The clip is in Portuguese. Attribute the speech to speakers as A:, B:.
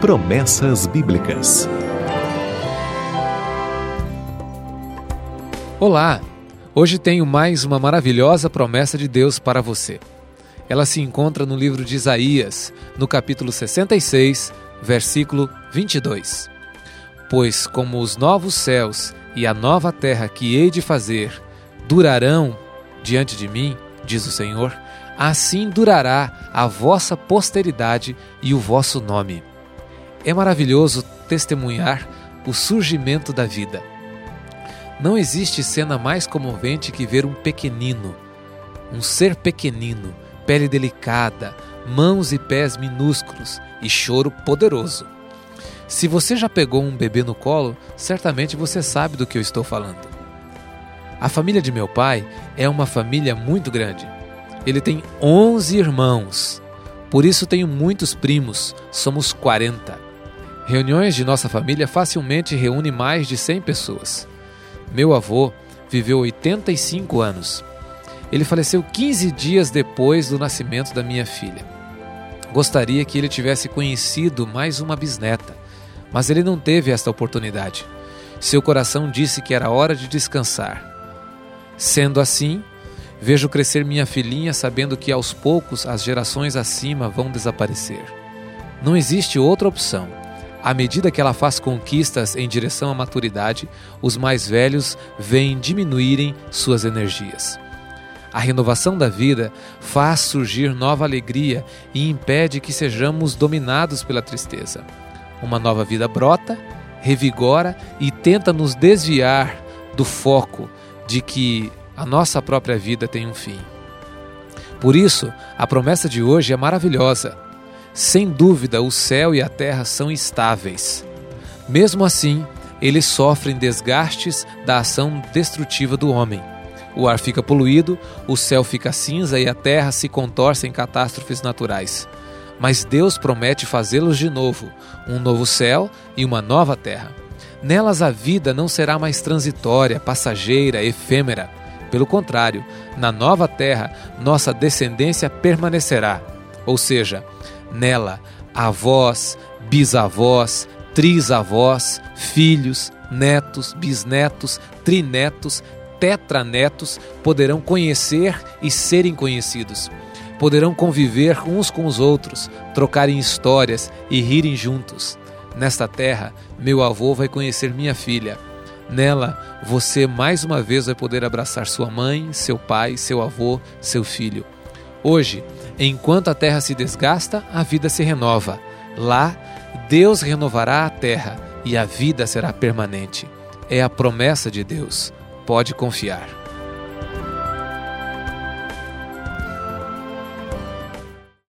A: Promessas Bíblicas.
B: Olá! Hoje tenho mais uma maravilhosa promessa de Deus para você. Ela se encontra no livro de Isaías, no capítulo 66, versículo 22. Pois como os novos céus e a nova terra que hei de fazer durarão diante de mim, diz o Senhor, assim durará a vossa posteridade e o vosso nome. É maravilhoso testemunhar o surgimento da vida. Não existe cena mais comovente que ver um pequenino, um ser pequenino, pele delicada, mãos e pés minúsculos e choro poderoso. Se você já pegou um bebê no colo, certamente você sabe do que eu estou falando. A família de meu pai é uma família muito grande. Ele tem 11 irmãos, por isso tenho muitos primos, somos 40. Reuniões de nossa família facilmente reúnem mais de 100 pessoas. Meu avô viveu 85 anos. Ele faleceu 15 dias depois do nascimento da minha filha. Gostaria que ele tivesse conhecido mais uma bisneta, mas ele não teve esta oportunidade. Seu coração disse que era hora de descansar. Sendo assim, vejo crescer minha filhinha sabendo que aos poucos as gerações acima vão desaparecer. Não existe outra opção à medida que ela faz conquistas em direção à maturidade, os mais velhos veem diminuírem suas energias. A renovação da vida faz surgir nova alegria e impede que sejamos dominados pela tristeza. Uma nova vida brota, revigora e tenta nos desviar do foco de que a nossa própria vida tem um fim. Por isso, a promessa de hoje é maravilhosa sem dúvida, o céu e a terra são estáveis. Mesmo assim, eles sofrem desgastes da ação destrutiva do homem. O ar fica poluído, o céu fica cinza e a terra se contorce em catástrofes naturais. Mas Deus promete fazê-los de novo, um novo céu e uma nova terra. Nelas a vida não será mais transitória, passageira, efêmera. Pelo contrário, na nova terra, nossa descendência permanecerá. Ou seja, Nela, avós, bisavós, trisavós, filhos, netos, bisnetos, trinetos, tetranetos poderão conhecer e serem conhecidos. Poderão conviver uns com os outros, trocarem histórias e rirem juntos. Nesta terra, meu avô vai conhecer minha filha. Nela, você mais uma vez vai poder abraçar sua mãe, seu pai, seu avô, seu filho. Hoje, enquanto a terra se desgasta, a vida se renova. Lá, Deus renovará a terra e a vida será permanente. É a promessa de Deus. Pode confiar.